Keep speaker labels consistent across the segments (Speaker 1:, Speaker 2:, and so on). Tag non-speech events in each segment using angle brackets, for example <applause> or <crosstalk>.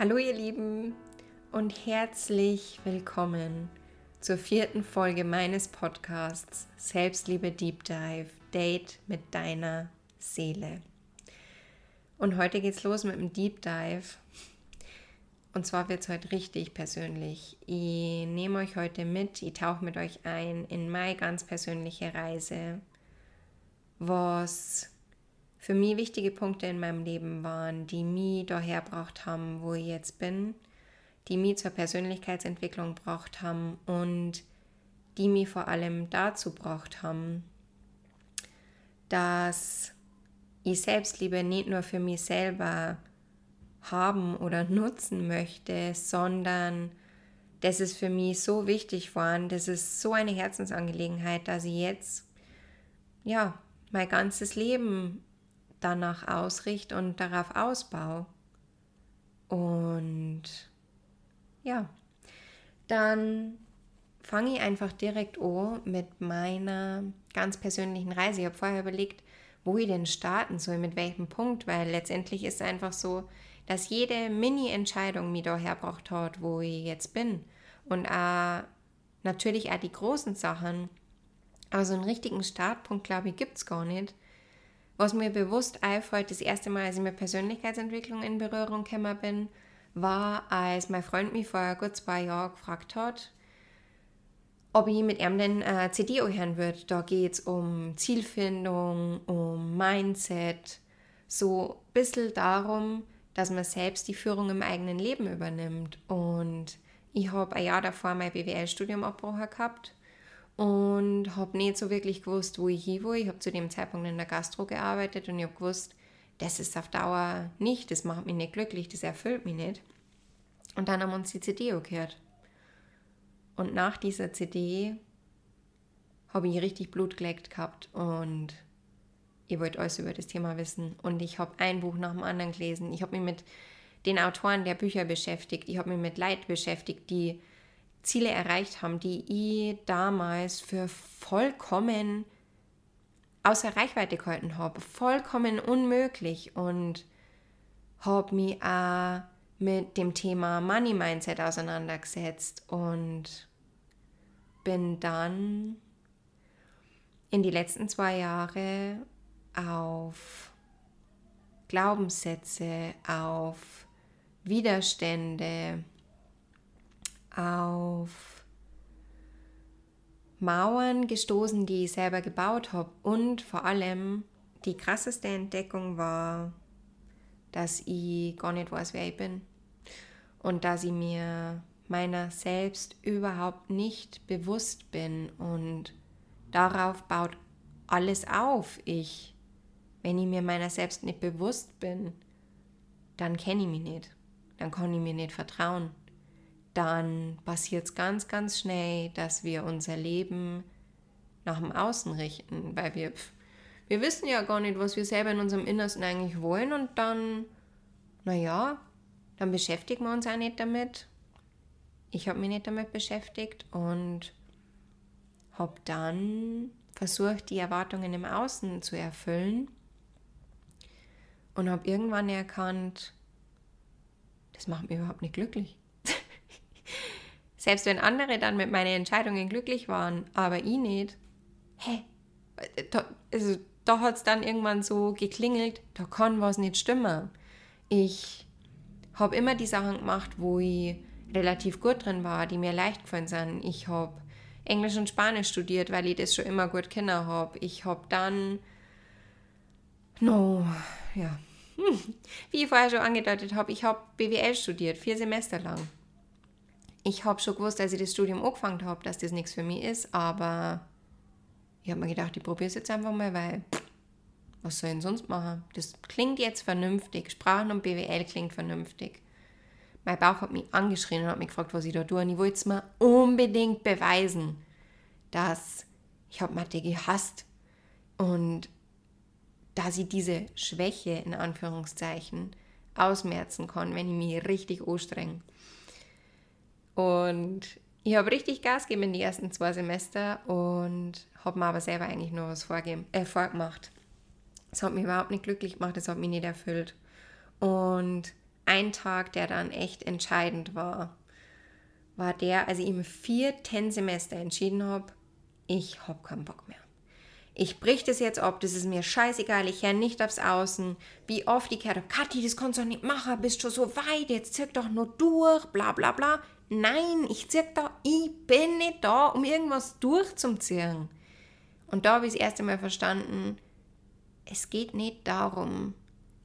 Speaker 1: Hallo ihr Lieben und herzlich willkommen zur vierten Folge meines Podcasts Selbstliebe Deep Dive Date mit deiner Seele. Und heute geht's los mit dem Deep Dive. Und zwar wird es heute richtig persönlich. Ich nehme euch heute mit, ich tauche mit euch ein in meine ganz persönliche Reise, was für mich wichtige Punkte in meinem Leben waren, die mich daher gebracht haben, wo ich jetzt bin, die mich zur Persönlichkeitsentwicklung gebracht haben und die mich vor allem dazu gebracht haben, dass ich Selbstliebe nicht nur für mich selber haben oder nutzen möchte, sondern das ist für mich so wichtig war das ist so eine Herzensangelegenheit, dass ich jetzt ja mein ganzes Leben danach ausrichte und darauf ausbaue. Und ja, dann fange ich einfach direkt an mit meiner ganz persönlichen Reise. Ich habe vorher überlegt, wo ich denn starten soll, mit welchem Punkt, weil letztendlich ist es einfach so, dass jede Mini-Entscheidung mich da hergebracht hat, wo ich jetzt bin. Und auch, natürlich auch die großen Sachen. Aber so einen richtigen Startpunkt, glaube ich, gibt es gar nicht. Was mir bewusst einfällt, das erste Mal, als ich mit Persönlichkeitsentwicklung in Berührung gekommen bin, war, als mein Freund mich vor gut zwei Jahren gefragt hat, ob ich mit ihm den äh, CD hören würde. Da geht es um Zielfindung, um Mindset, so ein bisschen darum, dass man selbst die Führung im eigenen Leben übernimmt. Und ich habe ein Jahr davor mein BWL-Studium abgebrochen gehabt und habe nicht so wirklich gewusst, wo ich hin will. Ich habe zu dem Zeitpunkt in der Gastro gearbeitet und ich habe gewusst, das ist auf Dauer nicht, das macht mich nicht glücklich, das erfüllt mich nicht. Und dann haben wir uns die CD gehört. Und nach dieser CD habe ich richtig Blut geleckt gehabt und ich wollte alles über das Thema wissen. Und ich habe ein Buch nach dem anderen gelesen. Ich habe mich mit den Autoren der Bücher beschäftigt. Ich habe mich mit Leid beschäftigt, die Ziele erreicht haben, die ich damals für vollkommen außer Reichweite gehalten habe, vollkommen unmöglich. Und habe mich auch mit dem Thema Money Mindset auseinandergesetzt und bin dann in die letzten zwei Jahre auf Glaubenssätze, auf Widerstände, auf Mauern gestoßen, die ich selber gebaut habe. Und vor allem die krasseste Entdeckung war, dass ich gar nicht weiß, wer ich bin. Und dass ich mir meiner selbst überhaupt nicht bewusst bin. Und darauf baut alles auf. Ich, wenn ich mir meiner selbst nicht bewusst bin, dann kenne ich mich nicht. Dann kann ich mir nicht vertrauen dann passiert es ganz, ganz schnell, dass wir unser Leben nach dem Außen richten, weil wir, wir wissen ja gar nicht, was wir selber in unserem Innersten eigentlich wollen und dann, naja, dann beschäftigen wir uns auch nicht damit. Ich habe mich nicht damit beschäftigt und habe dann versucht, die Erwartungen im Außen zu erfüllen und habe irgendwann erkannt, das macht mich überhaupt nicht glücklich. Selbst wenn andere dann mit meinen Entscheidungen glücklich waren, aber ich nicht, hä? Da, also, da hat es dann irgendwann so geklingelt, da kann was nicht stimmen. Ich habe immer die Sachen gemacht, wo ich relativ gut drin war, die mir leicht gefallen sind. Ich habe Englisch und Spanisch studiert, weil ich das schon immer gut kennen habe. Ich habe dann, no, ja, <laughs> wie ich vorher schon angedeutet habe, ich habe BWL studiert, vier Semester lang ich habe schon gewusst, als ich das Studium angefangen habe, dass das nichts für mich ist, aber ich habe mir gedacht, ich probiere es jetzt einfach mal, weil was soll ich denn sonst machen? Das klingt jetzt vernünftig. Sprachen und BWL klingt vernünftig. Mein Bauch hat mich angeschrien und hat mich gefragt, was ich da tue. Und ich wollte es mir unbedingt beweisen, dass ich habe Mathe gehasst und dass ich diese Schwäche in Anführungszeichen ausmerzen kann, wenn ich mich richtig anstrenge. Und ich habe richtig Gas gegeben in die ersten zwei Semester und habe mir aber selber eigentlich nur was vorgegeben, äh, vorgemacht. Das hat mich überhaupt nicht glücklich gemacht, das hat mich nicht erfüllt. Und ein Tag, der dann echt entscheidend war, war der, als ich im vierten Semester entschieden habe, ich habe keinen Bock mehr. Ich brich das jetzt ab, das ist mir scheißegal, ich höre nicht aufs Außen. Wie oft ich habe, Kathi, das kannst du doch nicht machen, bist schon so weit, jetzt zirk doch nur durch, bla bla bla. Nein, ich zirk da, ich bin nicht da, um irgendwas durchzuziehen. Und da habe ich das erste Mal verstanden, es geht nicht darum,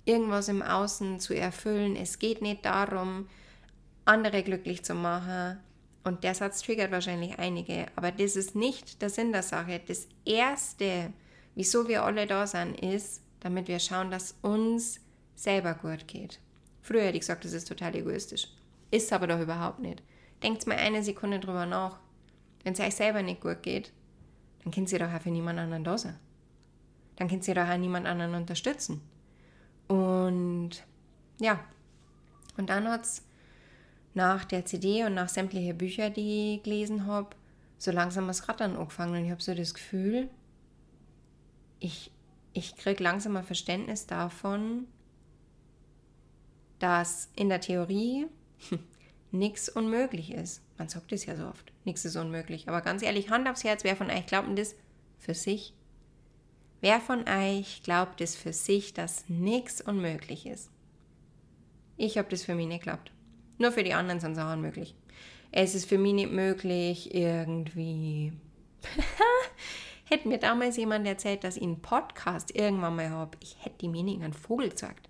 Speaker 1: irgendwas im Außen zu erfüllen. Es geht nicht darum, andere glücklich zu machen. Und der Satz triggert wahrscheinlich einige, aber das ist nicht der Sinn der Sache. Das Erste, wieso wir alle da sind, ist, damit wir schauen, dass uns selber gut geht. Früher hätte ich gesagt, das ist total egoistisch. Ist aber doch überhaupt nicht. Denkt mal eine Sekunde drüber nach. Wenn es euch selber nicht gut geht, dann könnt ihr doch auch für niemand anderen da sein. Dann könnt ihr doch auch niemand anderen unterstützen. Und ja, und dann hat es nach der CD und nach sämtlichen Büchern, die ich gelesen habe, so langsam das Rattern angefangen. Und ich habe so das Gefühl, ich, ich kriege langsam ein Verständnis davon, dass in der Theorie <laughs> nichts unmöglich ist. Man sagt es ja so oft, nichts ist unmöglich. Aber ganz ehrlich, Hand aufs Herz, wer von euch glaubt denn das für sich? Wer von euch glaubt es für sich, dass nichts unmöglich ist? Ich habe das für mich nicht geglaubt. Nur für die anderen sind Sachen möglich. Es ist für mich nicht möglich, irgendwie. <laughs> hätte mir damals jemand erzählt, dass ich einen Podcast irgendwann mal habe, ich hätte die Mening einen Vogel gesagt.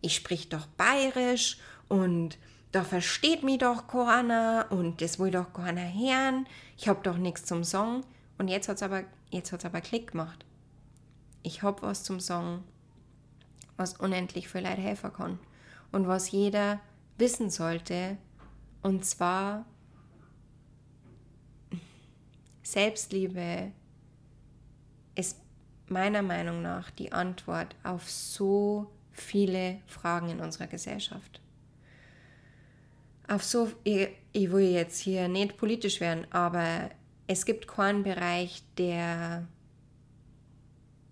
Speaker 1: Ich sprich doch bayerisch und da versteht mich doch keiner und das will doch keiner hören. Ich habe doch nichts zum Song. Und jetzt hat es aber, aber Klick gemacht ich habe was zum Sagen, was unendlich für Leute helfen kann und was jeder wissen sollte. Und zwar Selbstliebe ist meiner Meinung nach die Antwort auf so viele Fragen in unserer Gesellschaft. Auf so, ich, ich will jetzt hier nicht politisch werden, aber es gibt keinen Bereich, der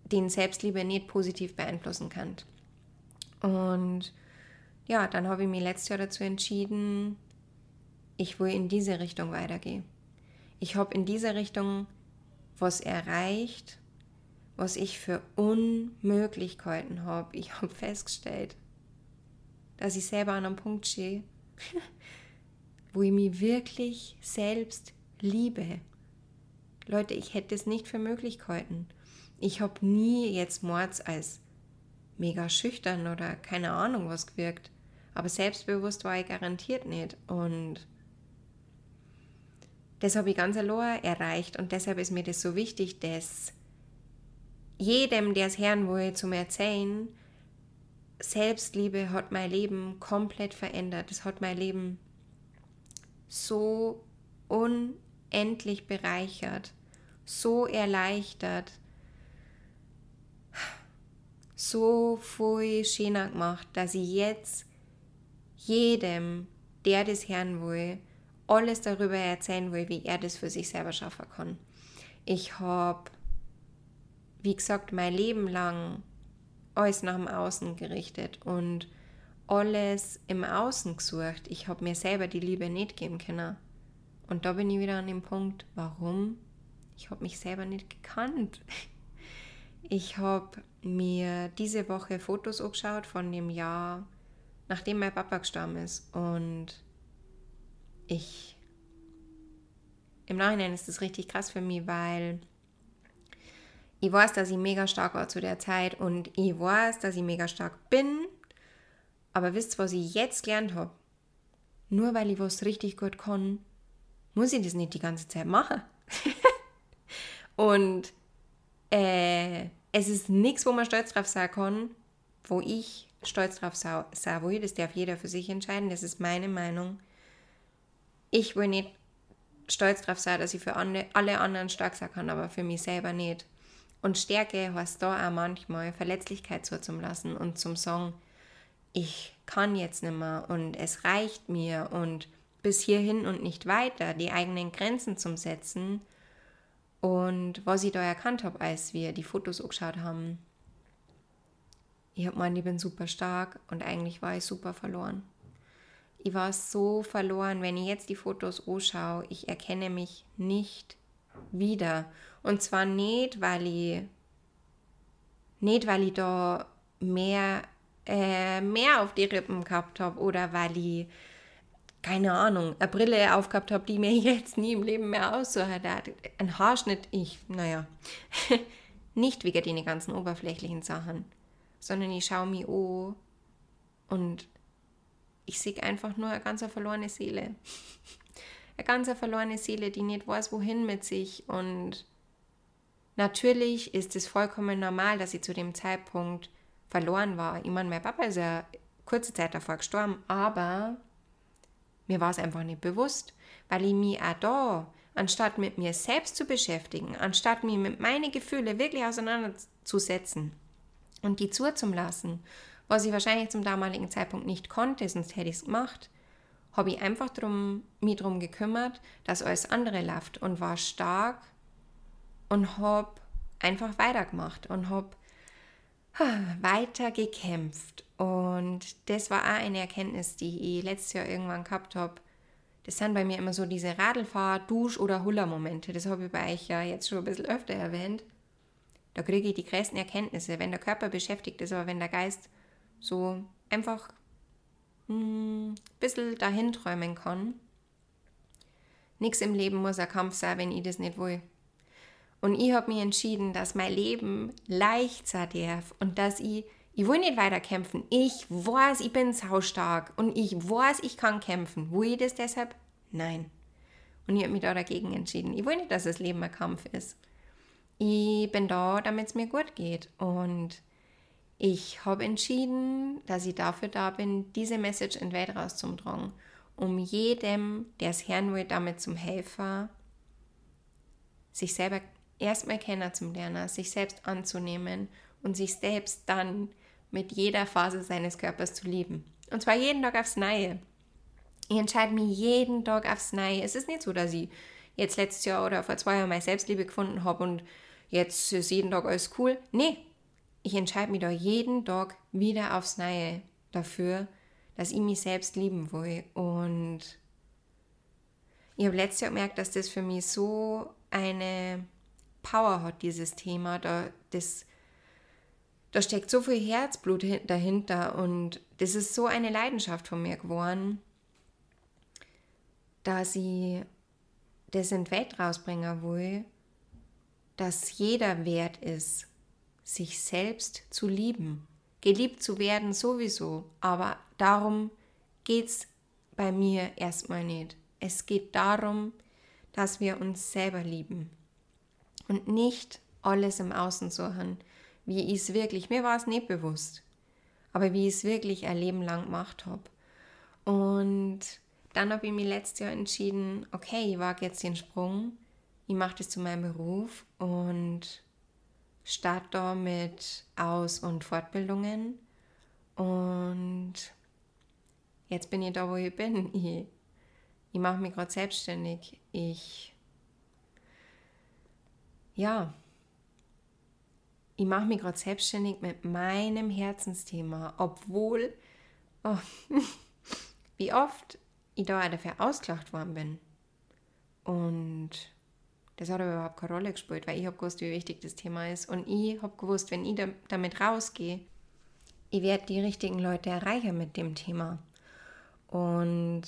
Speaker 1: den Selbstliebe nicht positiv beeinflussen kann. Und ja, dann habe ich mich letztes Jahr dazu entschieden, ich will in diese Richtung weitergehen. Ich habe in dieser Richtung was erreicht, was ich für Unmöglichkeiten habe. Ich habe festgestellt, dass ich selber an einem Punkt stehe, <laughs> wo ich mich wirklich selbst liebe. Leute, ich hätte es nicht für Möglichkeiten. Ich habe nie jetzt Mords als mega schüchtern oder keine Ahnung was gewirkt. Aber selbstbewusst war ich garantiert nicht. Und das habe ich ganz allein erreicht. Und deshalb ist mir das so wichtig, dass jedem, der es hören will, zu mir erzählen, Selbstliebe hat mein Leben komplett verändert. Es hat mein Leben so unendlich bereichert, so erleichtert so viel schöner gemacht, dass ich jetzt jedem, der das hören will, alles darüber erzählen will, wie er das für sich selber schaffen kann. Ich habe, wie gesagt, mein Leben lang alles nach dem Außen gerichtet und alles im Außen gesucht. Ich habe mir selber die Liebe nicht geben können. Und da bin ich wieder an dem Punkt, warum? Ich habe mich selber nicht gekannt. Ich habe mir diese Woche Fotos angeschaut von dem Jahr, nachdem mein Papa gestorben ist. Und ich, im Nachhinein ist das richtig krass für mich, weil ich weiß, dass ich mega stark war zu der Zeit und ich weiß, dass ich mega stark bin. Aber wisst ihr, was ich jetzt gelernt habe? Nur weil ich was richtig gut kann, muss ich das nicht die ganze Zeit machen. <laughs> und äh, es ist nichts, wo man stolz drauf sein kann, wo ich stolz drauf will. Das darf jeder für sich entscheiden. Das ist meine Meinung. Ich will nicht stolz drauf sein, dass ich für alle anderen stark sein kann, aber für mich selber nicht. Und Stärke heißt da auch manchmal Verletzlichkeit so zum Lassen und zum Sagen, ich kann jetzt nicht mehr und es reicht mir und bis hierhin und nicht weiter, die eigenen Grenzen zum Setzen und was ich da erkannt habe, als wir die Fotos angeschaut haben, ich habe gemeint, ich bin super stark und eigentlich war ich super verloren. ich war so verloren. Wenn ich jetzt die Fotos anschaue, ich erkenne mich nicht wieder. Und zwar nicht, weil ich nicht, weil ich da mehr, äh, mehr auf die Rippen gehabt habe oder weil ich, keine Ahnung, eine Brille aufgehabt habe, die mir <laughs> jetzt nie im Leben mehr aussucht. Ein Haarschnitt, ich, naja, <laughs> nicht wegen den ganzen oberflächlichen Sachen, sondern ich schaue mich an und ich sehe einfach nur eine ganz verlorene Seele. eine ganz verlorene Seele, die nicht weiß, wohin mit sich und Natürlich ist es vollkommen normal, dass ich zu dem Zeitpunkt verloren war. Ich meine, mein Papa ist ja kurze Zeit davor gestorben, aber mir war es einfach nicht bewusst, weil ich mich auch da, anstatt mit mir selbst zu beschäftigen, anstatt mich mit meinen Gefühlen wirklich auseinanderzusetzen und die zuzulassen, was ich wahrscheinlich zum damaligen Zeitpunkt nicht konnte, sonst hätte ich es gemacht, habe ich einfach drum, mich darum gekümmert, dass alles andere läuft und war stark und habe einfach weitergemacht und habe weiter gekämpft. Und das war auch eine Erkenntnis, die ich letztes Jahr irgendwann gehabt habe. Das sind bei mir immer so diese Radlfahr-, Dusch- oder Huller-Momente. Das habe ich bei euch ja jetzt schon ein bisschen öfter erwähnt. Da kriege ich die größten Erkenntnisse, wenn der Körper beschäftigt ist, aber wenn der Geist so einfach ein hm, bisschen dahin träumen kann. Nichts im Leben muss ein Kampf sein, wenn ich das nicht will. Und ich habe mich entschieden, dass mein Leben leicht sein darf und dass ich, ich will nicht weiter kämpfen. Ich weiß, ich bin saustark und ich weiß, ich kann kämpfen. Will ich das deshalb? Nein. Und ich habe mich da dagegen entschieden. Ich will nicht, dass das Leben ein Kampf ist. Ich bin da, damit es mir gut geht. Und ich habe entschieden, dass ich dafür da bin, diese Message in die Welt rauszutragen, um jedem, der es hören will, damit zum Helfer, sich selber erstmal kennenzulernen, sich selbst anzunehmen und sich selbst dann mit jeder Phase seines Körpers zu lieben. Und zwar jeden Tag aufs Neue. Ich entscheide mich jeden Tag aufs Neue. Es ist nicht so, dass ich jetzt letztes Jahr oder vor zwei Jahren meine Selbstliebe gefunden habe und jetzt ist jeden Tag alles cool. Nee, ich entscheide mich da jeden Tag wieder aufs Neue dafür, dass ich mich selbst lieben will. Und ich habe letztes Jahr gemerkt, dass das für mich so eine Power hat, dieses Thema. Da, das, da steckt so viel Herzblut dahinter und das ist so eine Leidenschaft von mir geworden, dass ich das in die Welt rausbringen will, dass jeder wert ist, sich selbst zu lieben. Geliebt zu werden sowieso, aber darum geht es bei mir erstmal nicht. Es geht darum, dass wir uns selber lieben und nicht alles im Außen suchen, wie ich es wirklich, mir war es nicht bewusst, aber wie ich es wirklich ein Leben lang gemacht habe. Und dann habe ich mir letztes Jahr entschieden, okay, ich wage jetzt den Sprung, ich mache das zu meinem Beruf und starte da mit Aus- und Fortbildungen. Und jetzt bin ich da, wo ich bin. <laughs> Ich, ich mache mich gerade selbstständig. Ich ja, ich mache mich gerade selbstständig mit meinem Herzensthema, obwohl, oh, <laughs> wie oft ich da dafür ausgelacht worden bin. Und das hat aber überhaupt keine Rolle gespielt, weil ich habe gewusst, wie wichtig das Thema ist. Und ich habe gewusst, wenn ich da, damit rausgehe, ich werde die richtigen Leute erreichen mit dem Thema. Und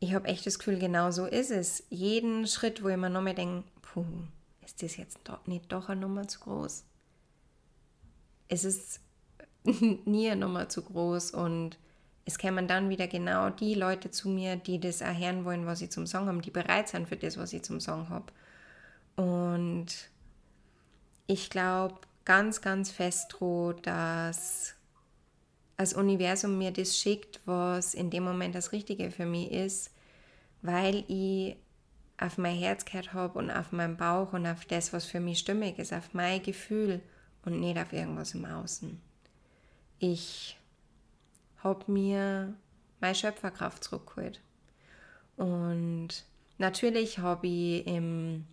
Speaker 1: ich habe echt das Gefühl, genau so ist es. Jeden Schritt, wo ich mir nochmal denke, puh, ist das jetzt doch nicht doch eine Nummer zu groß? Es ist <laughs> nie eine Nummer zu groß und es kämen dann wieder genau die Leute zu mir, die das erhören wollen, was ich zum Song haben, die bereit sind für das, was ich zum Song habe. Und ich glaube ganz, ganz fest dran, dass das Universum mir das schickt, was in dem Moment das Richtige für mich ist, weil ich auf mein Herz gehört habe und auf meinen Bauch und auf das, was für mich stimmig ist, auf mein Gefühl und nicht auf irgendwas im Außen. Ich habe mir meine Schöpferkraft zurückgeholt. Und natürlich habe ich im,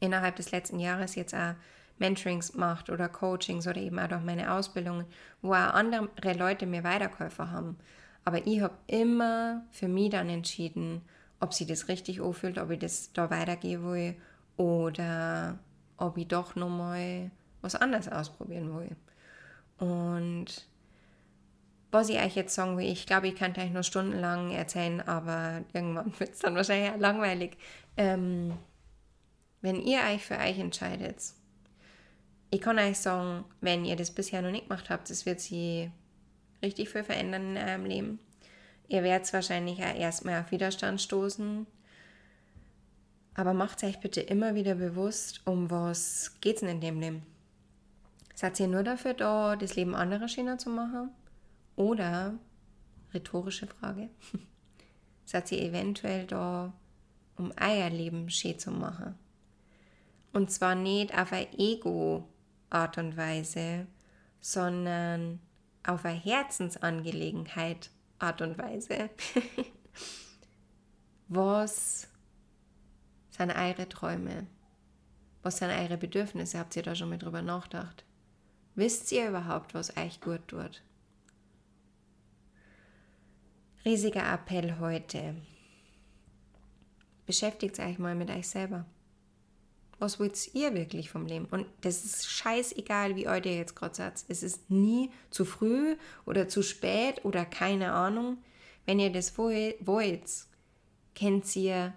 Speaker 1: innerhalb des letzten Jahres jetzt auch Mentorings gemacht oder Coachings oder eben auch durch meine Ausbildungen, wo auch andere Leute mir weitergeholfen haben. Aber ich habe immer für mich dann entschieden, ob sie das richtig anfühlt, ob ich das da weitergehen will oder ob ich doch nochmal was anderes ausprobieren will. Und was ich euch jetzt sagen will, ich glaube, ich kann euch nur stundenlang erzählen, aber irgendwann <laughs> wird es dann wahrscheinlich langweilig. Ähm, wenn ihr euch für euch entscheidet, ich kann euch sagen, wenn ihr das bisher noch nicht gemacht habt, das wird sie richtig viel verändern in eurem Leben. Ihr werdet wahrscheinlich auch erstmal auf Widerstand stoßen. Aber macht euch bitte immer wieder bewusst, um was geht es in dem Leben. Seid ihr nur dafür da, das Leben anderer schöner zu machen? Oder, rhetorische Frage, <laughs> seid ihr eventuell da, um euer Leben schön zu machen? Und zwar nicht auf eine Ego-Art und Weise, sondern auf eine Herzensangelegenheit Art und Weise. <laughs> Was sind eure Träume? Was sind eure Bedürfnisse? Habt ihr da schon mal drüber nachgedacht? Wisst ihr überhaupt, was euch gut tut? Riesiger Appell heute. Beschäftigt euch mal mit euch selber. Was wollt ihr wirklich vom Leben? Und das ist scheißegal, wie euch ihr jetzt gerade seid. Es ist nie zu früh oder zu spät oder keine Ahnung. Wenn ihr das wollt, könnt ihr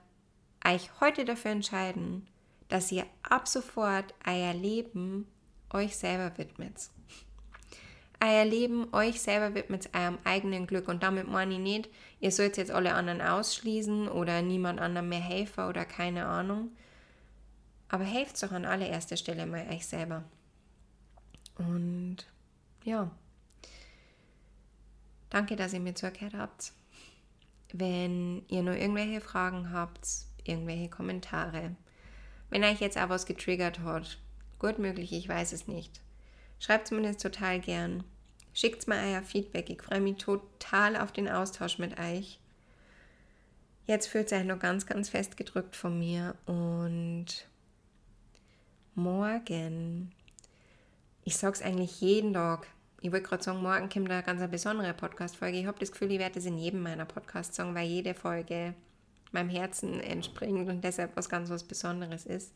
Speaker 1: euch heute dafür entscheiden, dass ihr ab sofort euer Leben euch selber widmet. Euer Leben euch selber widmet eurem eigenen Glück. Und damit meine ich nicht, ihr sollt jetzt alle anderen ausschließen oder niemand anderem mehr helfen oder keine Ahnung. Aber helft doch an allererster Stelle mal euch selber. Und ja, danke, dass ihr mir zugehört habt. Wenn ihr nur irgendwelche Fragen habt, irgendwelche Kommentare, wenn euch jetzt auch was getriggert hat, Gut möglich, ich weiß es nicht. Schreibt es mir das total gern. Schickt mir euer Feedback. Ich freue mich total auf den Austausch mit euch. Jetzt fühlt es euch noch ganz, ganz fest gedrückt von mir und morgen, ich sage es eigentlich jeden Tag, ich wollte gerade sagen, morgen kommt eine ganz besondere Podcast-Folge. Ich habe das Gefühl, ich werde es in jedem meiner Podcasts sagen, weil jede Folge meinem Herzen entspringt und deshalb was ganz was Besonderes ist.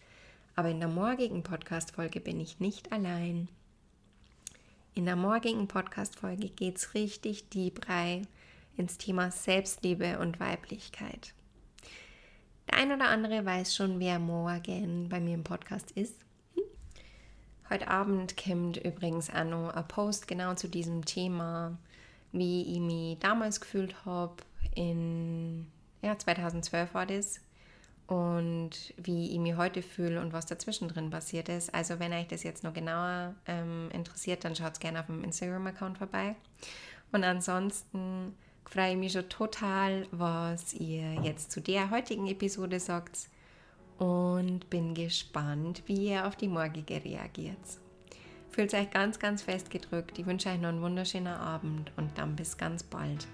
Speaker 1: Aber in der morgigen Podcast-Folge bin ich nicht allein. In der morgigen Podcast-Folge geht es richtig deep rein ins Thema Selbstliebe und Weiblichkeit. Der ein oder andere weiß schon, wer morgen bei mir im Podcast ist. Heute Abend kommt übrigens auch noch ein Post genau zu diesem Thema, wie ich mich damals gefühlt habe. In ja, 2012 war das und wie ich mich heute fühle und was dazwischen drin passiert ist. Also wenn euch das jetzt noch genauer ähm, interessiert, dann schaut gerne auf dem Instagram-Account vorbei. Und ansonsten freue ich mich schon total, was ihr jetzt zu der heutigen Episode sagt und bin gespannt, wie ihr auf die morgige reagiert. Fühlt euch ganz, ganz fest gedrückt. Ich wünsche euch noch einen wunderschönen Abend und dann bis ganz bald.